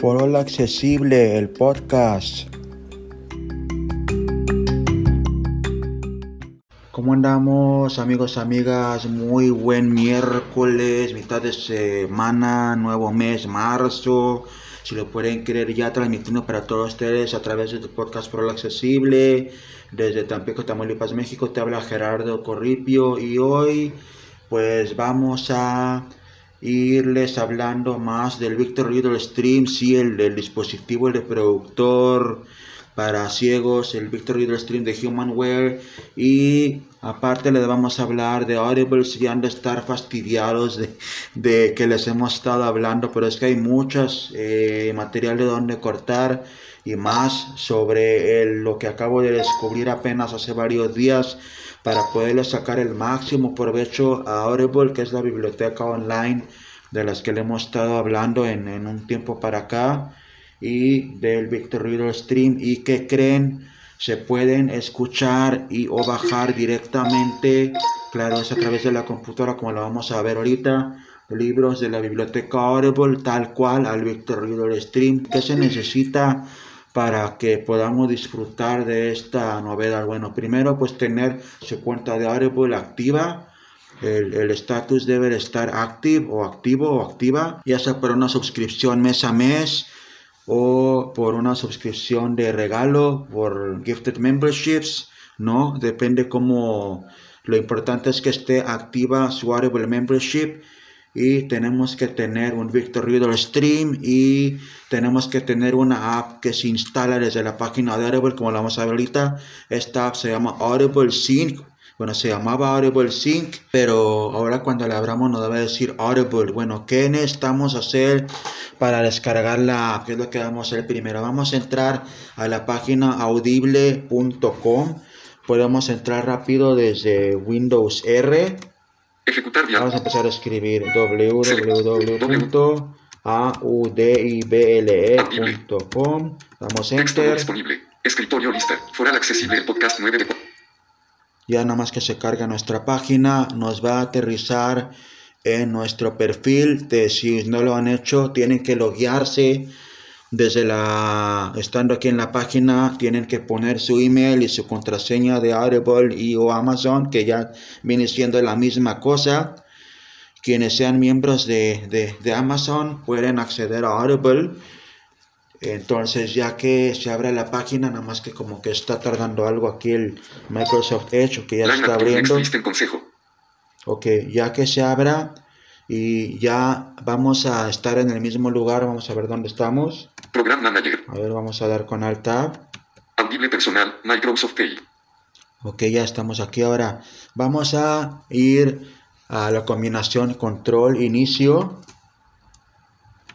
Foro Accesible, el podcast. ¿Cómo andamos amigos, amigas? Muy buen miércoles, mitad de semana, nuevo mes, marzo. Si lo pueden creer ya transmitiendo para todos ustedes a través de tu podcast Foro Accesible. Desde Tampico, Tamaulipas, México, te habla Gerardo Corripio y hoy pues vamos a irles hablando más del Victor Riddle Stream, sí, el del dispositivo, el de productor para ciegos, el Victor Riddle Stream de Humanware. Y aparte les vamos a hablar de Audible si han de estar fastidiados de, que les hemos estado hablando, pero es que hay muchas eh, material de donde cortar y más sobre lo que acabo de descubrir apenas hace varios días para poderle sacar el máximo provecho a Audible, que es la biblioteca online de las que le hemos estado hablando en, un tiempo para acá, y del Victor Reader Stream, y que creen se pueden escuchar y o bajar directamente, claro, es a través de la computadora como lo vamos a ver ahorita, libros de la biblioteca Audible tal cual al Victor Reader Stream, que se necesita para que podamos disfrutar de esta novedad. Bueno, primero pues tener su cuenta de Audible activa. El estatus debe estar activo o activo o activa, ya sea por una suscripción mes a mes o por una suscripción de regalo, por gifted memberships, ¿no? Depende cómo... Lo importante es que esté activa su Audible membership y tenemos que tener un Victor Reader Stream y tenemos que tener una app que se instala desde la página de Audible como la vamos a ver ahorita esta app se llama Audible Sync bueno, se llamaba Audible Sync, pero ahora cuando la abramos nos debe decir Audible. Bueno, ¿qué necesitamos hacer para descargar la app? ¿Qué es lo que vamos a hacer primero? Vamos a entrar a la página audible.com. Podemos entrar rápido desde Windows R Ejecutar Vamos a empezar a escribir www.audible.com. Damos enter. disponible. Escritorio lista. Foral accesible. El podcast 9 de... Ya nada más que se carga nuestra página, nos va a aterrizar en nuestro perfil. De, si no lo han hecho, tienen que loguearse desde la estando aquí en la página tienen que poner su email y su contraseña de Audible y o Amazon que ya viene siendo la misma cosa quienes sean miembros de, de, Amazon pueden acceder a Audible entonces ya que se abre la página nada más que como que está tardando algo aquí el Microsoft Edge que ya está abriendo ok ya que se abra y ya vamos a estar en el mismo lugar, vamos a ver dónde estamos. Program Manager. A ver, vamos a dar con Alt Tab. Audible personal, Microsoft Key. Ok, ya estamos aquí ahora. Vamos a ir a la combinación control inicio.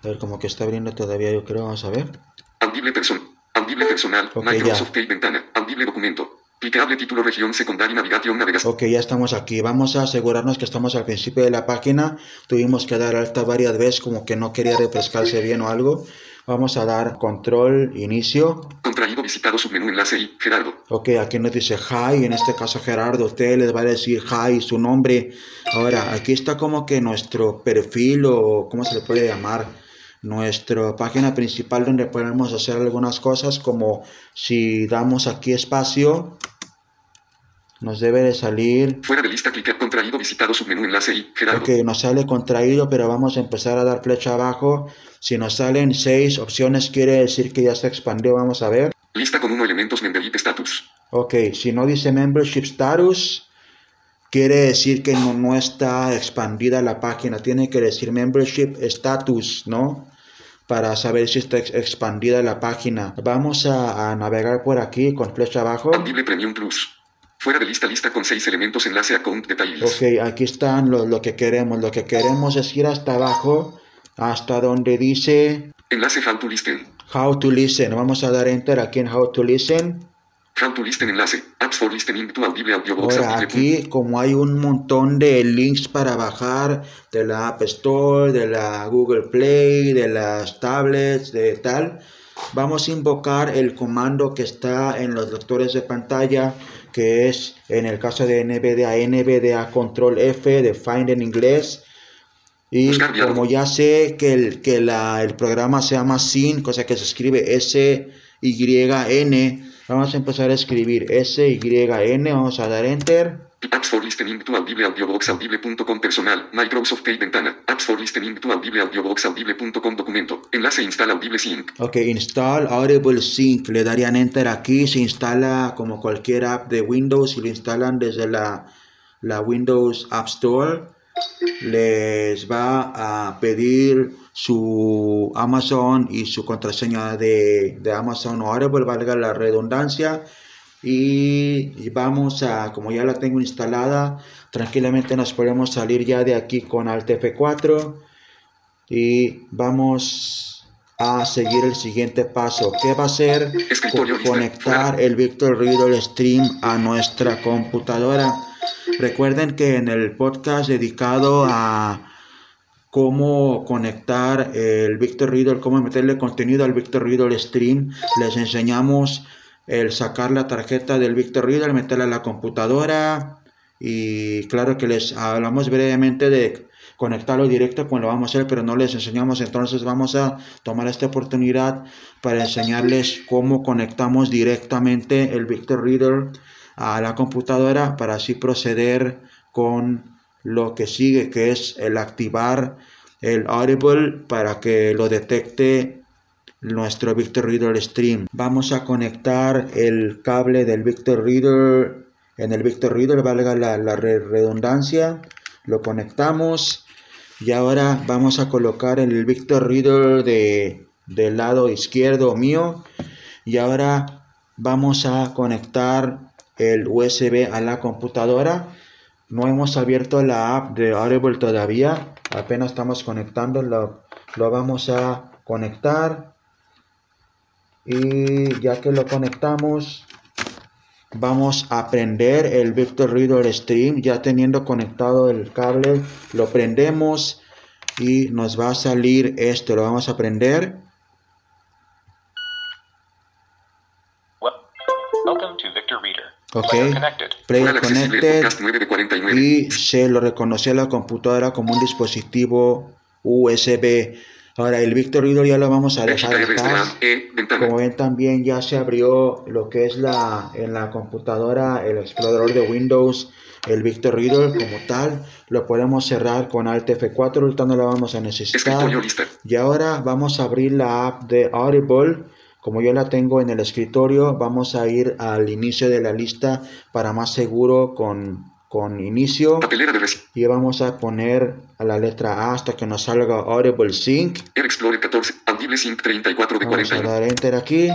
A ver, como que está abriendo todavía, yo creo, vamos a ver. Audible, person Audible personal, Microsoft Key ventana, Audible documento, Clicable título región secundaria navegación navegación. Ok, ya estamos aquí. Vamos a asegurarnos que estamos al principio de la página. Tuvimos que dar alta varias veces como que no quería refrescarse bien o algo. Vamos a dar control, inicio. Contraído, visitado, submenú, enlace y Gerardo. Ok, aquí nos dice hi, en este caso Gerardo, usted les va a decir hi, su nombre. Ahora, aquí está como que nuestro perfil o cómo se le puede llamar nuestra página principal donde podemos hacer algunas cosas como si damos aquí espacio nos debe de salir. Fuera de lista, clic contraído, visitado, submenú, enlace y Gerardo. Ok, nos sale contraído, pero vamos a empezar a dar flecha abajo. Si nos salen seis opciones, quiere decir que ya se expandió. Vamos a ver. Lista con uno elementos membership status. Ok, si no dice membership status, quiere decir que no, no está expandida la página. Tiene que decir membership status, ¿no? Para saber si está expandida la página. Vamos a, navegar por aquí con flecha abajo. Premium Plus. Fuera de lista, lista con seis elementos, enlace, account, detalles. Ok, aquí están lo, lo que queremos. Lo que queremos es ir hasta abajo, hasta donde dice... Enlace How to Listen. How to Listen. Vamos a dar Enter aquí en How to Listen. How to Listen enlace. Apps for Listening to Audible Audiobox. Ahora, aquí como hay un montón de links para bajar de la App Store, de la Google Play, de las tablets, de tal, vamos a invocar el comando que está en los lectores de pantalla que es en el caso de NVDA, NVDA Control F de Find en inglés. Y Buscar diálogo. como ya sé que, el, que la, el programa se llama SYN, cosa que se escribe S-Y-N, vamos a empezar a escribir S-Y-N, vamos a dar Enter. Apps for listening to Audible Audiobox Audible.com personal. Microsoft Pay ventana. Apps for listening to Audible Audiobox Audible.com documento. Enlace instala Audible Sync. Ok, install Audible Sync, le darían Enter aquí, se instala como cualquier app de Windows y lo instalan desde la, la Windows App Store. Les va a pedir su Amazon y su contraseña de, de Amazon Audible, valga la redundancia. Y, y vamos a, como ya la tengo instalada, tranquilamente nos podemos salir ya de aquí con Alt F4 y vamos a seguir el siguiente paso. ¿Qué va a ser? Co- conectar el Victor Riddle Stream a nuestra computadora. Recuerden que en el podcast dedicado a cómo conectar el Victor Riddle, cómo meterle contenido al Victor Riddle Stream, les enseñamos el sacar la tarjeta del Victor Riddle, meterla a la computadora y claro que les hablamos brevemente de conectarlo directo cuando lo vamos a hacer, pero no les enseñamos, entonces vamos a tomar esta oportunidad para enseñarles cómo conectamos directamente el Victor Reader a la computadora para así proceder con lo que sigue, que es el activar el Audible para que lo detecte nuestro Victor Reader Stream. Vamos a conectar el cable del Victor Reader en el Victor Reader, valga la, la re- redundancia. Lo conectamos y ahora vamos a colocar el Victor Reader de, del lado izquierdo mío y ahora vamos a conectar el USB a la computadora. No hemos abierto la app de Audible todavía, apenas estamos conectando, lo, lo vamos a conectar. Y ya que lo conectamos vamos a prender el Victor Reader Stream. Ya teniendo conectado el cable lo prendemos y nos va a salir esto lo vamos a prender Ok. Player connected. Player Fuera accesible connected podcast 9 de 49. y se lo reconoció a la computadora como un dispositivo USB ahora el Victor Reader ya lo vamos a dejar ventana. Como ven también ya se abrió lo que es la en la computadora el explorador de Windows, el Victor Reader como tal, lo podemos cerrar con Alt F4, ahorita no lo vamos a necesitar. Y ahora vamos a abrir la app de Audible. Como yo la tengo en el escritorio, vamos a ir al inicio de la lista para más seguro con, con inicio. De. Y vamos a poner a la letra A hasta que nos salga Audible Sync. Air Explorer 14. Audible Sync 34 de Vamos a 41. dar enter aquí.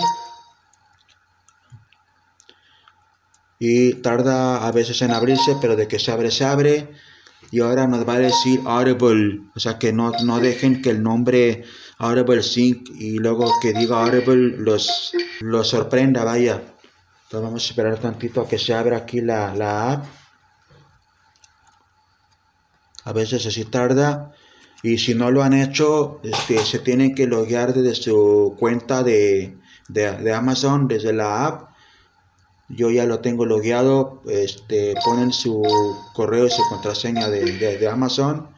Y tarda a veces en abrirse, pero de que se abre, se abre. Y ahora nos va a decir Audible. O sea que no, no dejen que el nombre Audible Sync y luego que diga Audible los, los sorprenda, vaya. Entonces vamos a esperar tantito a que se abra aquí la, la app. A veces así tarda. Y si no lo han hecho, este, se tienen que loguear desde su cuenta de, de, de Amazon, desde la app. Yo ya lo tengo logueado. Este, ponen su correo y su contraseña de, de- de Amazon.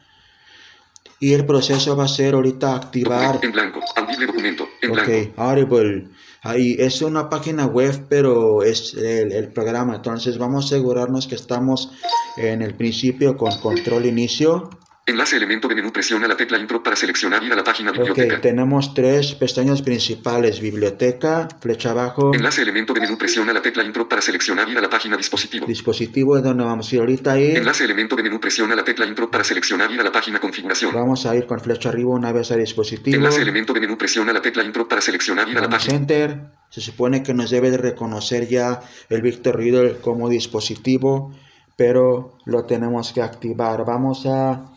Y el proceso va a ser ahorita activar en blanco. Documento. En blanco. Ok, Audible. Ahí es una página web, pero es el, el programa. Entonces vamos a asegurarnos que estamos en el principio con control inicio. Enlace elemento de menú. Presiona la tecla intro para seleccionar ir a la página Ok, biblioteca. tenemos tres pestañas principales. Biblioteca, flecha abajo, Enlace elemento de menú. Presiona la tecla intro para seleccionar ir a la página dispositivo. dispositivo es donde vamos a ir ahorita ahí. Enlace elemento de menú. Presiona la tecla intro para seleccionar ir a la página configuración. Vamos a ir con flecha arriba una vez al dispositivo. Enlace elemento de menú. Presiona la tecla intro para seleccionar ir a la página. enter. Se supone que nos debe de reconocer ya el Victor Reader como dispositivo, pero lo tenemos que activar. Vamos a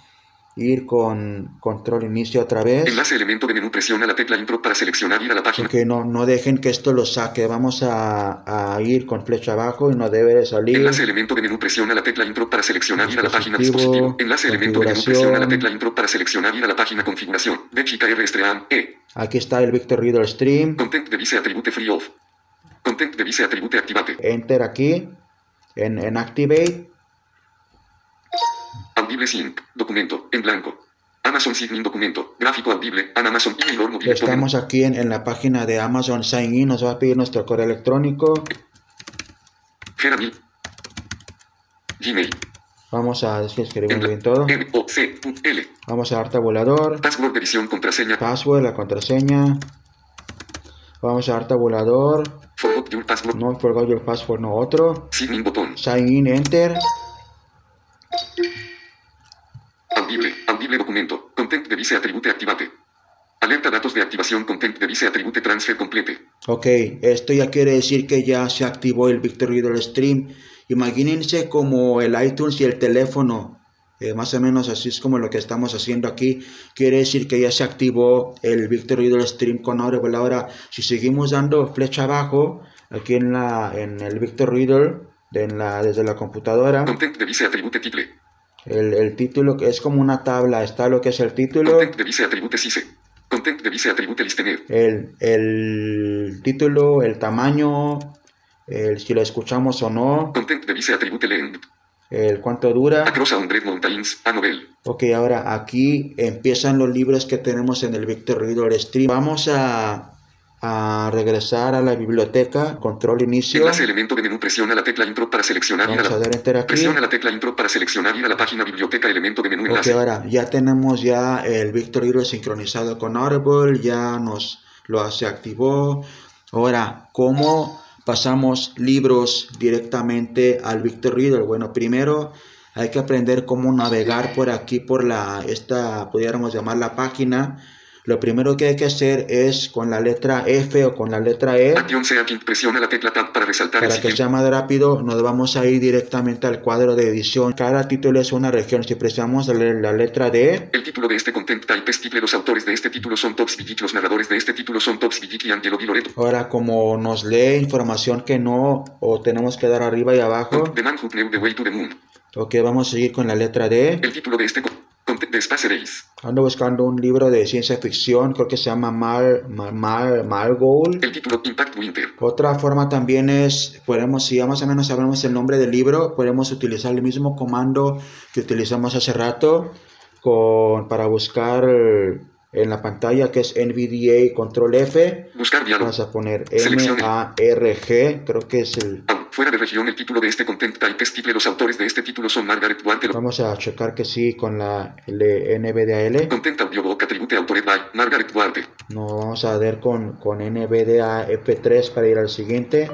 ir con control inicio otra vez. Enlace elemento de menú. Presiona la tecla intro para seleccionar ir a la página. Que no, no dejen que esto lo saque. Vamos a, a ir con flecha abajo y no debe de salir. Enlace elemento de menú. Presiona la tecla intro para seleccionar ir a la página Dispositivo. Enlace elemento de menú. Presiona la tecla intro para seleccionar ir a la página configuración. De chica R Stream E. Aquí está el Victor Reader Stream. Content device attribute free off. Content device attribute activate. Enter aquí en, en Activate. Audible sync. Documento. En blanco. Amazon Signing documento. Gráfico audible. Amazon email or mobile Estamos aquí en, en la página de Amazon Sign In, nos va a pedir nuestro correo electrónico. Geramil. Gmail. Vamos a es que escribimos Embla- bien todo. M O C U L. Vamos a dar tabulador, Password de edición contraseña. password, la contraseña. Vamos a dar tabulador, Forgot your password. no forgot your password, no otro. Signing botón. Sign in, enter. Audible. Audible documento. Content device atribute activate. Alerta datos de activación content device atribute transfer complete. Ok, esto ya quiere decir que ya se activó el Victor Reader Stream. Imagínense como el iTunes y el teléfono. eh, más o menos así es como lo que estamos haciendo aquí. Quiere decir que ya se activó el Victor Reader Stream con Audible. Ahora, si seguimos dando flecha abajo, aquí en, la, en el Victor Reader, de- en la, desde la computadora, Content device atribute title. El, el título que es como una tabla. Está lo que es el título. Content device atribute CISE. Content device atribute listener. el, el título, el tamaño, el, si lo escuchamos o no, Content device atribute length. el cuánto dura. Across a hundred mountains. A novel. Ok, ahora aquí empiezan los libros que tenemos en el Victor Reader Stream. Vamos a, a regresar a la biblioteca, control inicio. Enlace elemento de menú. Presiona la tecla intro para seleccionar Vamos a dar. Presiona la tecla intro para seleccionar ir a la página biblioteca elemento de menú Ok, ahora ya tenemos ya el Victor Reader sincronizado con Audible, ya nos lo se activó. Ahora, ¿cómo pasamos libros directamente al Victor Reader? Bueno, primero hay que aprender cómo navegar por aquí, por la, esta, pudiéramos llamar la página. Lo primero que hay que hacer es con la letra F o con la letra E. Presiona la tecla tab para resaltar el Para que siguiente. sea más rápido, nos vamos a ir directamente al cuadro de edición. Cada título es una región. Si presionamos la, la letra D, El título de este content type es title. Los autores de este título son Tops Villic. Los narradores de este título son Tops Villic y Angelo Di Loreto. ahora como nos lee información que no o tenemos que dar arriba y abajo, The Man Who the Way to the Moon. ok, vamos a seguir con la letra D. El título de este Ando buscando un libro de ciencia ficción, creo que se llama Mar, Mar, Mar, Margol. El título Impact Winter. Otra forma también es, podemos, si ya más o menos sabemos el nombre del libro, podemos utilizar el mismo comando que utilizamos hace rato con, para buscar en la pantalla que es NVDA Control F. Buscar diálogo. Vamos a poner Seleccione. M-A-R-G, creo que es el... Fuera de región, el título de este content type es title. Los autores de este título son Margaret Walter. Vamos a checar que sí con la L- NVDAL. Content audiobook atribute autored by Margaret Walter. No, vamos a ver con, con NVDA F3 para ir al siguiente.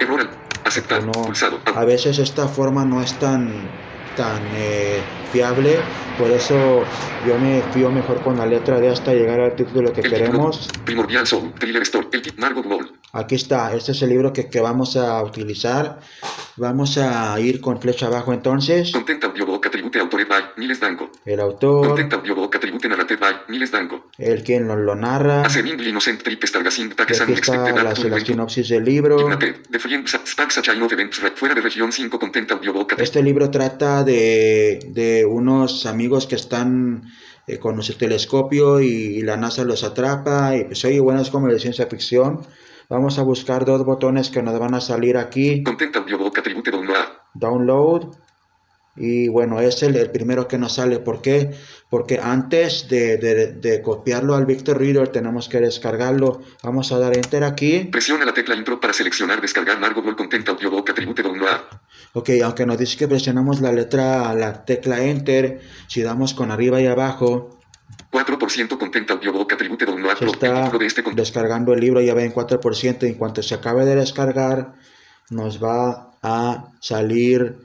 Error aceptar. No, Pulsado. a veces esta forma no es tan, tan eh, fiable, por eso yo me fío mejor con la letra D hasta llegar al título que El queremos. título. Primordial Soul. Thriller Store. El Margot Wall. Aquí está, este es el libro que, que vamos a utilizar. Vamos a ir con flecha abajo entonces. Content audiobook atribute autored by Miles Danko. El autor, Content audiobook atribute narrated by Miles Danko. el quien lo, lo narra. Asemin Innocent Trip Stargazing Y Takes aquí and está Expected la, Act la 20. sinopsis del libro. The Friend Spax a Chain of Events Re- Fuera de región 5 Content audiobook atribute. Este libro trata de, de unos amigos que están eh, con su telescopio y, y la NASA los atrapa y pues oye, bueno, es como de ciencia ficción. Vamos a buscar dos botones que nos van a salir aquí. Content audiobook atribute download. Download. Y bueno, es el, el primero que nos sale. ¿Por qué? Porque antes de, de- de copiarlo al Victor Reader tenemos que descargarlo. Vamos a dar Enter aquí. Presiona la tecla intro para seleccionar descargar Margot Wall Content audiobook atribute download. Ok, aunque nos dice que presionamos la letra, la tecla Enter, si damos con arriba y abajo, 4% Content audiobook atribute download. se. El está de este descargando el libro, ya ven 4%. En cuanto se acabe de descargar, nos va a salir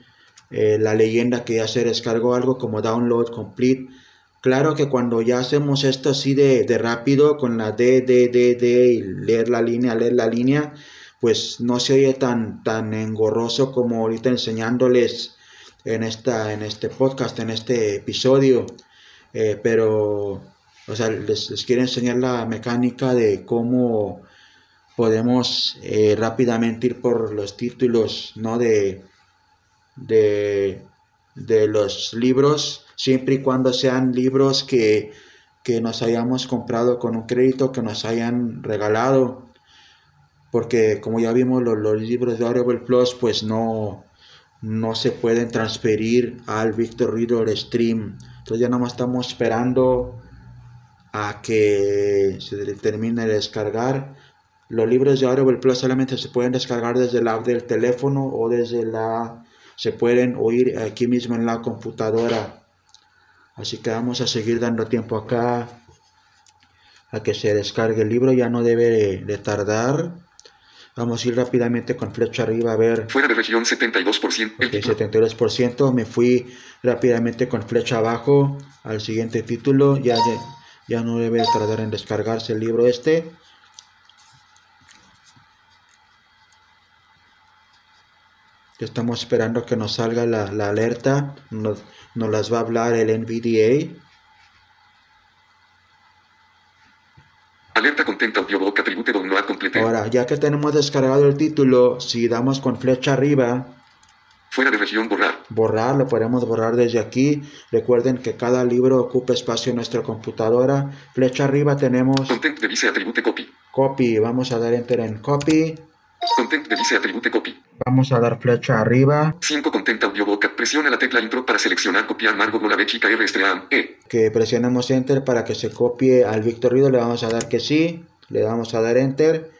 eh, la leyenda que ya se descargó algo como download complete. Claro que cuando ya hacemos esto así de, de rápido, con la D, D, D, D, y leer la línea, leer la línea, pues no se oye tan, tan engorroso como ahorita enseñándoles en, esta, en este podcast, en este episodio. Eh, pero, o sea, les, quiero enseñar la mecánica de cómo podemos eh, rápidamente ir por los títulos, ¿no? De, de, de los libros, siempre y cuando sean libros que, que nos hayamos comprado con un crédito, que nos hayan regalado. Porque como ya vimos, los, los libros de Audible Plus, pues no, no se pueden transferir al Victor Reader Stream. Entonces ya nomás estamos esperando a que se termine de descargar. Los libros de Audible Plus solamente se pueden descargar desde el app del teléfono o desde la... se pueden oír aquí mismo en la computadora. Así que vamos a seguir dando tiempo acá a que se descargue el libro. Ya no debe de, de tardar. Vamos a ir rápidamente con flecha arriba a ver. Fuera de región 72%. El Ok, título. 72%. Me fui rápidamente con flecha abajo al siguiente título. Ya, ya, ya no debe tardar en descargarse el libro este. Estamos esperando que nos salga la, la alerta. Nos, nos las va a hablar el NVDA. Alerta content audiobook attribute download complete. Ahora, ya que tenemos descargado el título, si damos con flecha arriba, Fuera de región borrar. borrar, lo podemos borrar desde aquí. Recuerden que cada libro ocupa espacio en nuestra computadora. Flecha arriba tenemos Content device attribute copy. copy. Vamos a dar enter en copy. Content device attribute copy. Vamos a dar flecha arriba. 5 content audiobook. Presiona la tecla intro para seleccionar copiar Margot la B chica R Stream. E. Que presionemos enter para que se copie al Victor Rido. Le vamos a dar que sí. Le vamos a dar enter.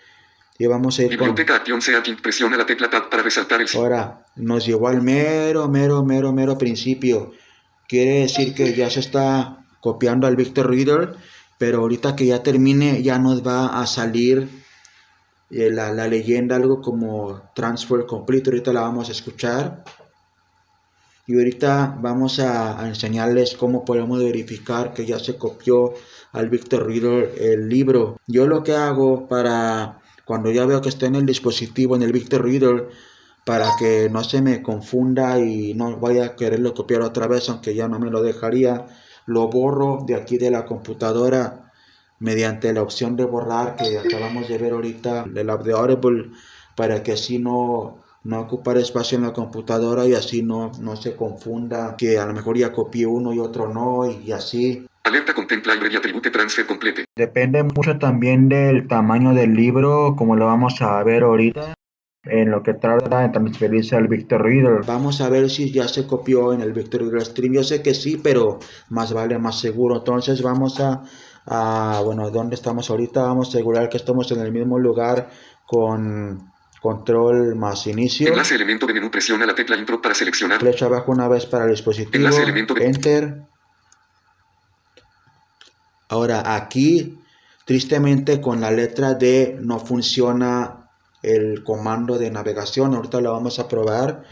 Y vamos a ir con... Biblioteca acción sea quien presiona la tecla tab para resaltar el sí. Ahora, nos llevó al mero, mero, mero, mero principio. Quiere decir que ya se está copiando al Victor Reader, pero ahorita que ya termine ya nos va a salir la, la leyenda, algo como Transfer Complete. Ahorita la vamos a escuchar. Y ahorita vamos a, a enseñarles cómo podemos verificar que ya se copió al Victor Reader el libro. Yo lo que hago para cuando ya veo que está en el dispositivo, en el Victor Reader, para que no se me confunda y no vaya a quererlo copiar otra vez, aunque ya no me lo dejaría, lo borro de aquí de la computadora mediante la opción de borrar que acabamos de ver ahorita, del app de Audible, para que así no, no ocupar espacio en la computadora y así no, no se confunda, que a lo mejor ya copié uno y otro no, y así. Alerta content library attribute transfer complete. Depende mucho también del tamaño del libro, como lo vamos a ver ahorita, en lo que tarda en transferirse al Victor Reader. Vamos a ver si ya se copió en el Victor Reader Stream. Yo sé que sí, pero más vale más seguro. Entonces vamos a, a bueno, ¿dónde estamos ahorita? Vamos a asegurar que estamos en el mismo lugar con control más inicio. Enlace elemento de menú presiona la tecla intro para seleccionar. Flecha abajo una vez para el dispositivo. Enlace elemento de- Enter. Ahora aquí, tristemente con la letra D no funciona el comando de navegación. Ahorita lo vamos a probar.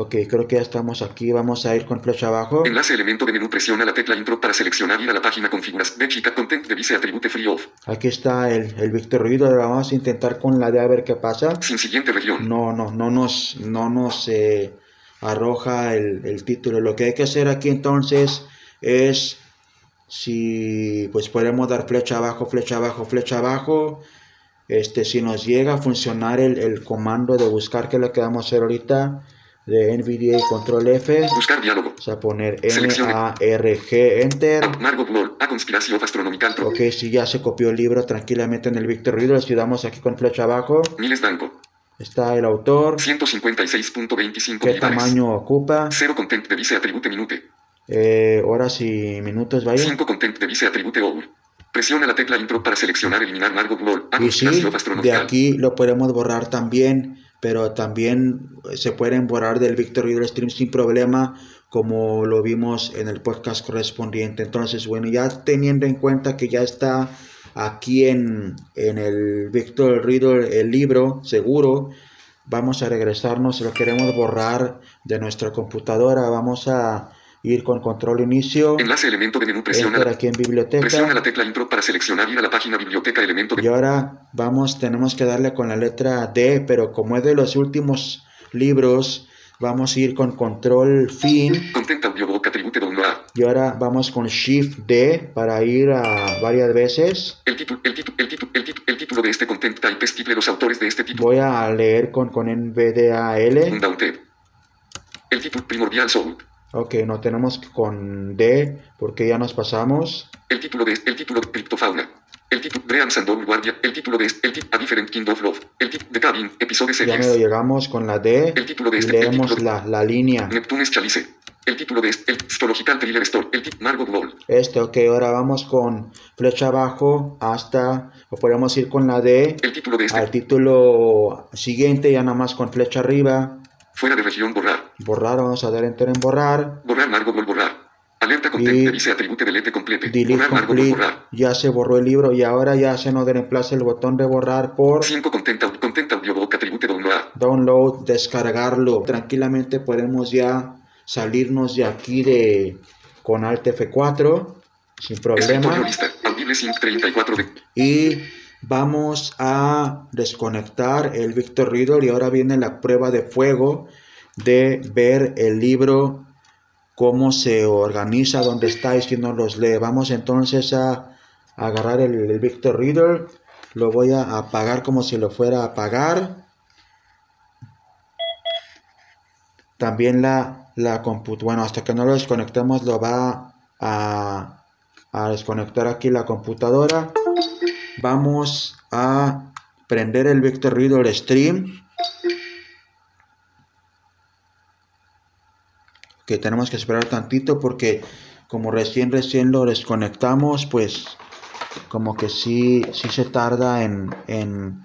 Ok, creo que ya estamos aquí. Vamos a ir con flecha abajo. Enlace elemento de menú presiona la tecla intro para seleccionar ir a la página configuras. Chica content device attribute free off. Aquí está el, el Victor Reader. Vamos a intentar con la D a ver qué pasa. Sin siguiente región. no, no, no nos, no nos eh, arroja el, el título. Lo que hay que hacer aquí entonces es, si pues podemos dar flecha abajo, flecha abajo, flecha abajo. Este, si nos llega a funcionar el, el comando de buscar, que es lo que vamos a hacer ahorita, de NVDA control F, Buscar diálogo. vamos a poner. M-A-R-G, Enter. Margot Wall. A conspiracy of astronomical. Ok, si ya se copió el libro tranquilamente en el Victor Reader, si damos aquí con flecha abajo, Miles Danco. está el autor, 156.25 qué tamaño ocupa, Cero content device attribute minute. eh, horas y minutos, vaya. 5 content device attribute all. Presiona la tecla intro para seleccionar eliminar Margot Wall. A Y sí, de aquí lo podemos borrar también, pero también se pueden borrar del Victor Reader Stream sin problema, como lo vimos en el podcast correspondiente. Entonces, bueno, ya teniendo en cuenta que ya está aquí en, en el Victor Reader el libro seguro, vamos a regresarnos, lo queremos borrar de nuestra computadora, vamos a ir con control inicio, Enlace elemento de menú presiona enter aquí en biblioteca. presiona la tecla intro para seleccionar ir a la página biblioteca elemento de Y ahora vamos, tenemos que darle con la letra D, pero como es de los últimos libros, vamos a ir con control fin. content audiobook attribute download. Y ahora vamos con shift D para ir a varias veces. El título, el título, el título, el título, el título de este content type es. Los autores de este título. Voy a leer con, con NVDAL. El título primordial soul. Ok, no tenemos con D porque ya nos pasamos. El título de el título criptofauna. El título Brean Sandor Guardia. El título de el título A Different Kind of Love. El título de Cabin. Episodio Ya me lo series. llegamos con la D El título de y este leemos título la, la línea. Neptunes Chalice. El título de este, el Stological Thriller Store, el tip Margot Wall. Este, ok, ahora vamos con flecha abajo hasta, o podemos ir con la D El título de este, al título siguiente, ya nada más con flecha arriba, fuera de región, borrar. borrar, vamos a dar enter en borrar, Borrar Wall, borrar. Alerta content, Y- revise atribute delete complete. delete Borrar complete, borrar. ya se borró el libro y ahora ya se nos reemplaza el botón de borrar por 5 content, content audiobook atribute download. download, descargarlo. Tranquilamente podemos ya salirnos de aquí de con Alt F4 sin problema lista. Audible Sync 34 de y vamos a desconectar el Victor Reader y ahora viene la prueba de fuego de ver el libro cómo se organiza, dónde está y si no los lee. Vamos entonces a agarrar el, Victor Reader, lo voy a apagar como si lo fuera a apagar. También la, la computadora, bueno, hasta que no lo desconectemos lo va a desconectar aquí la computadora. Vamos a prender el Victor Reader Stream. Que tenemos que esperar tantito porque como recién recién lo desconectamos, pues como que sí, sí se tarda en, en,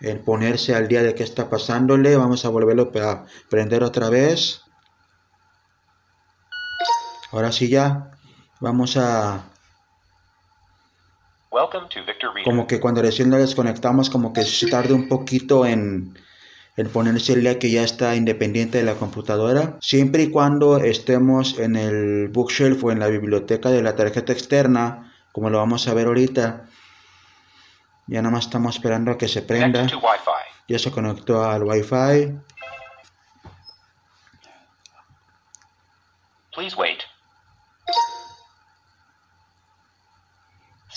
en ponerse al día de qué está pasándole. Vamos a volverlo a prender otra vez. Ahora sí ya. Vamos a, Welcome to Victor Reader. Como que cuando recién lo desconectamos, como que se tarda un poquito en, en ponerse el día que ya está independiente de la computadora. Siempre y cuando estemos en el bookshelf o en la biblioteca de la tarjeta externa, como lo vamos a ver ahorita. Ya nada más estamos esperando a que se prenda. Ya se conectó al Wi-Fi. Please wait.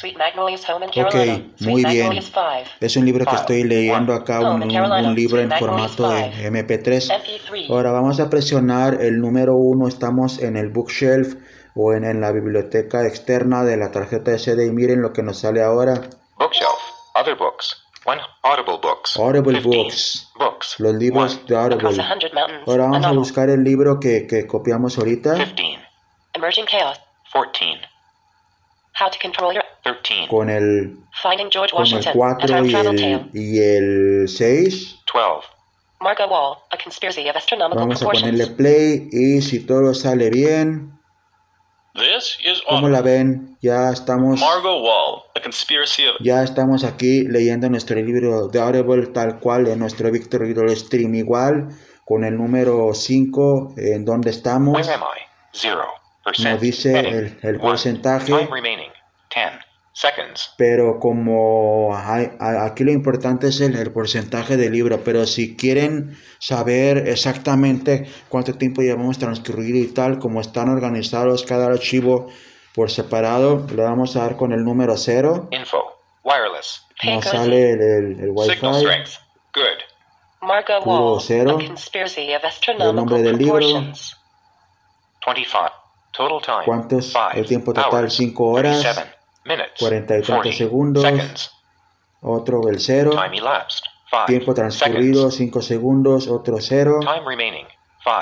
Ok, Carolina. muy Sweet bien. Magnolias 5. Es un libro que estoy leyendo acá, un, un- libro en formato de MP3. MP3. Ahora vamos a presionar el número 1, estamos en el bookshelf o en, en la biblioteca externa de la tarjeta SD y miren lo que nos sale ahora. Bookshelf. Other books. One. Audible books. Audible 15. Books, Books. los libros One. de Across Audible. a Hundred Mountains. Ahora vamos a buscar el libro que, que copiamos ahorita 15. Emerging Chaos. 14. How to Control Your... 13. con el, Finding George con el Washington. A 4 Time y el, y el 6. 12. Margot Wall. A Conspiracy of Astronomical Vamos a ponerle play y si todo sale bien, This is ¿cómo la ven? Ya estamos... Margot Wall, A Conspiracy of Ya estamos aquí leyendo nuestro libro de Audible tal cual en nuestro Victor Reader Stream igual con el número 5 en donde estamos. Where am I? Zero. Percent. Nos dice el, el One. porcentaje, Time remaining. 10. Seconds. pero como hay- aquí lo importante es el, el porcentaje del libro, pero si quieren saber exactamente cuánto tiempo llevamos transcurrido y tal, como están organizados cada archivo por separado, le vamos a dar con el número 0. Info. Wireless. Nos sale el, el, el signal Wi-Fi. strength. Good. Margot Puro Wall. cero. A Conspiracy of El nombre del libro. Proportions. 25. Total time. ¿Cuántos? El tiempo total, Hours. 5 horas. 37 minutes. 40 y tantos 40 segundos. Otro el 0. Time elapsed. 5. Tiempo transcurrido 5 segundos. Otro 0. Time remaining. 5.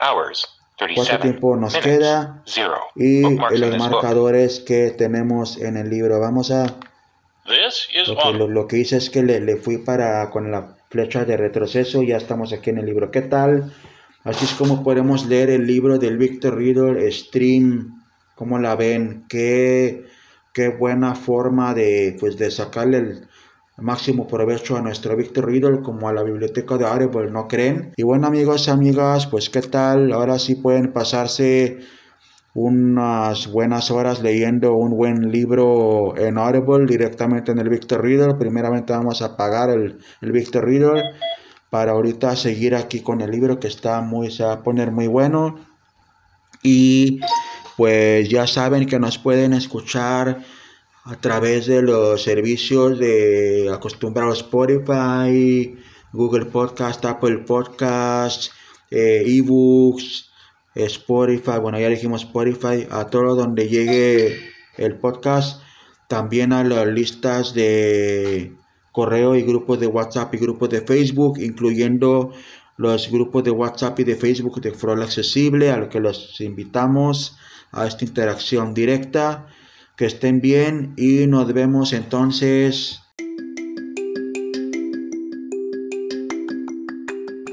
Hours. 37 ¿Cuánto tiempo nos queda? Y los marcadores que tenemos en el libro. Vamos a... Is Lo que, lo, que hice es que le, le fui para con la flecha de retroceso. Ya estamos aquí en el libro. ¿Qué tal? Así es como podemos leer el libro del Victor Reader Stream. ¿Cómo la ven? Qué, qué buena forma de, pues, de sacarle el máximo provecho a nuestro Victor Reader como a la biblioteca de Audible, ¿no creen? Y bueno amigos y amigas, pues qué tal, ahora sí pueden pasarse unas buenas horas leyendo un buen libro en Audible directamente en el Victor Reader. Primeramente vamos a apagar el, el Victor Reader para ahorita seguir aquí con el libro que está muy, se va a poner muy bueno. Y pues ya saben que nos pueden escuchar a través de los servicios de acostumbrados Spotify, Google Podcast, Apple Podcast, eh, eBooks, Spotify, bueno ya dijimos Spotify, a todo donde llegue el podcast, también a las listas de correo y grupos de WhatsApp y grupos de Facebook, incluyendo los grupos de WhatsApp y de Facebook de Frol Accesible, a los que los invitamos a esta interacción directa. Que estén bien y nos vemos entonces.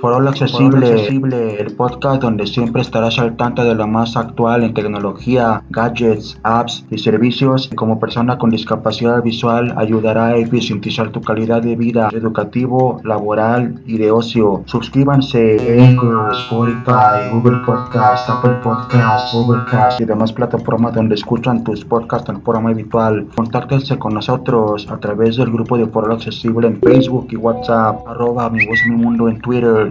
Foro accesible, accesible, el podcast donde siempre estarás al tanto de lo más actual en tecnología, gadgets, apps y servicios. Como persona con discapacidad visual ayudará a eficientizar tu calidad de vida educativo, laboral y de ocio. Suscríbanse en Spotify, Google Podcast, Apple Podcast, Google Cast y demás plataformas donde escuchan tus podcasts en forma habitual. Contáctense con nosotros a través del grupo de Foro Accesible en Facebook y WhatsApp, arroba mi voz mi mundo en Twitter,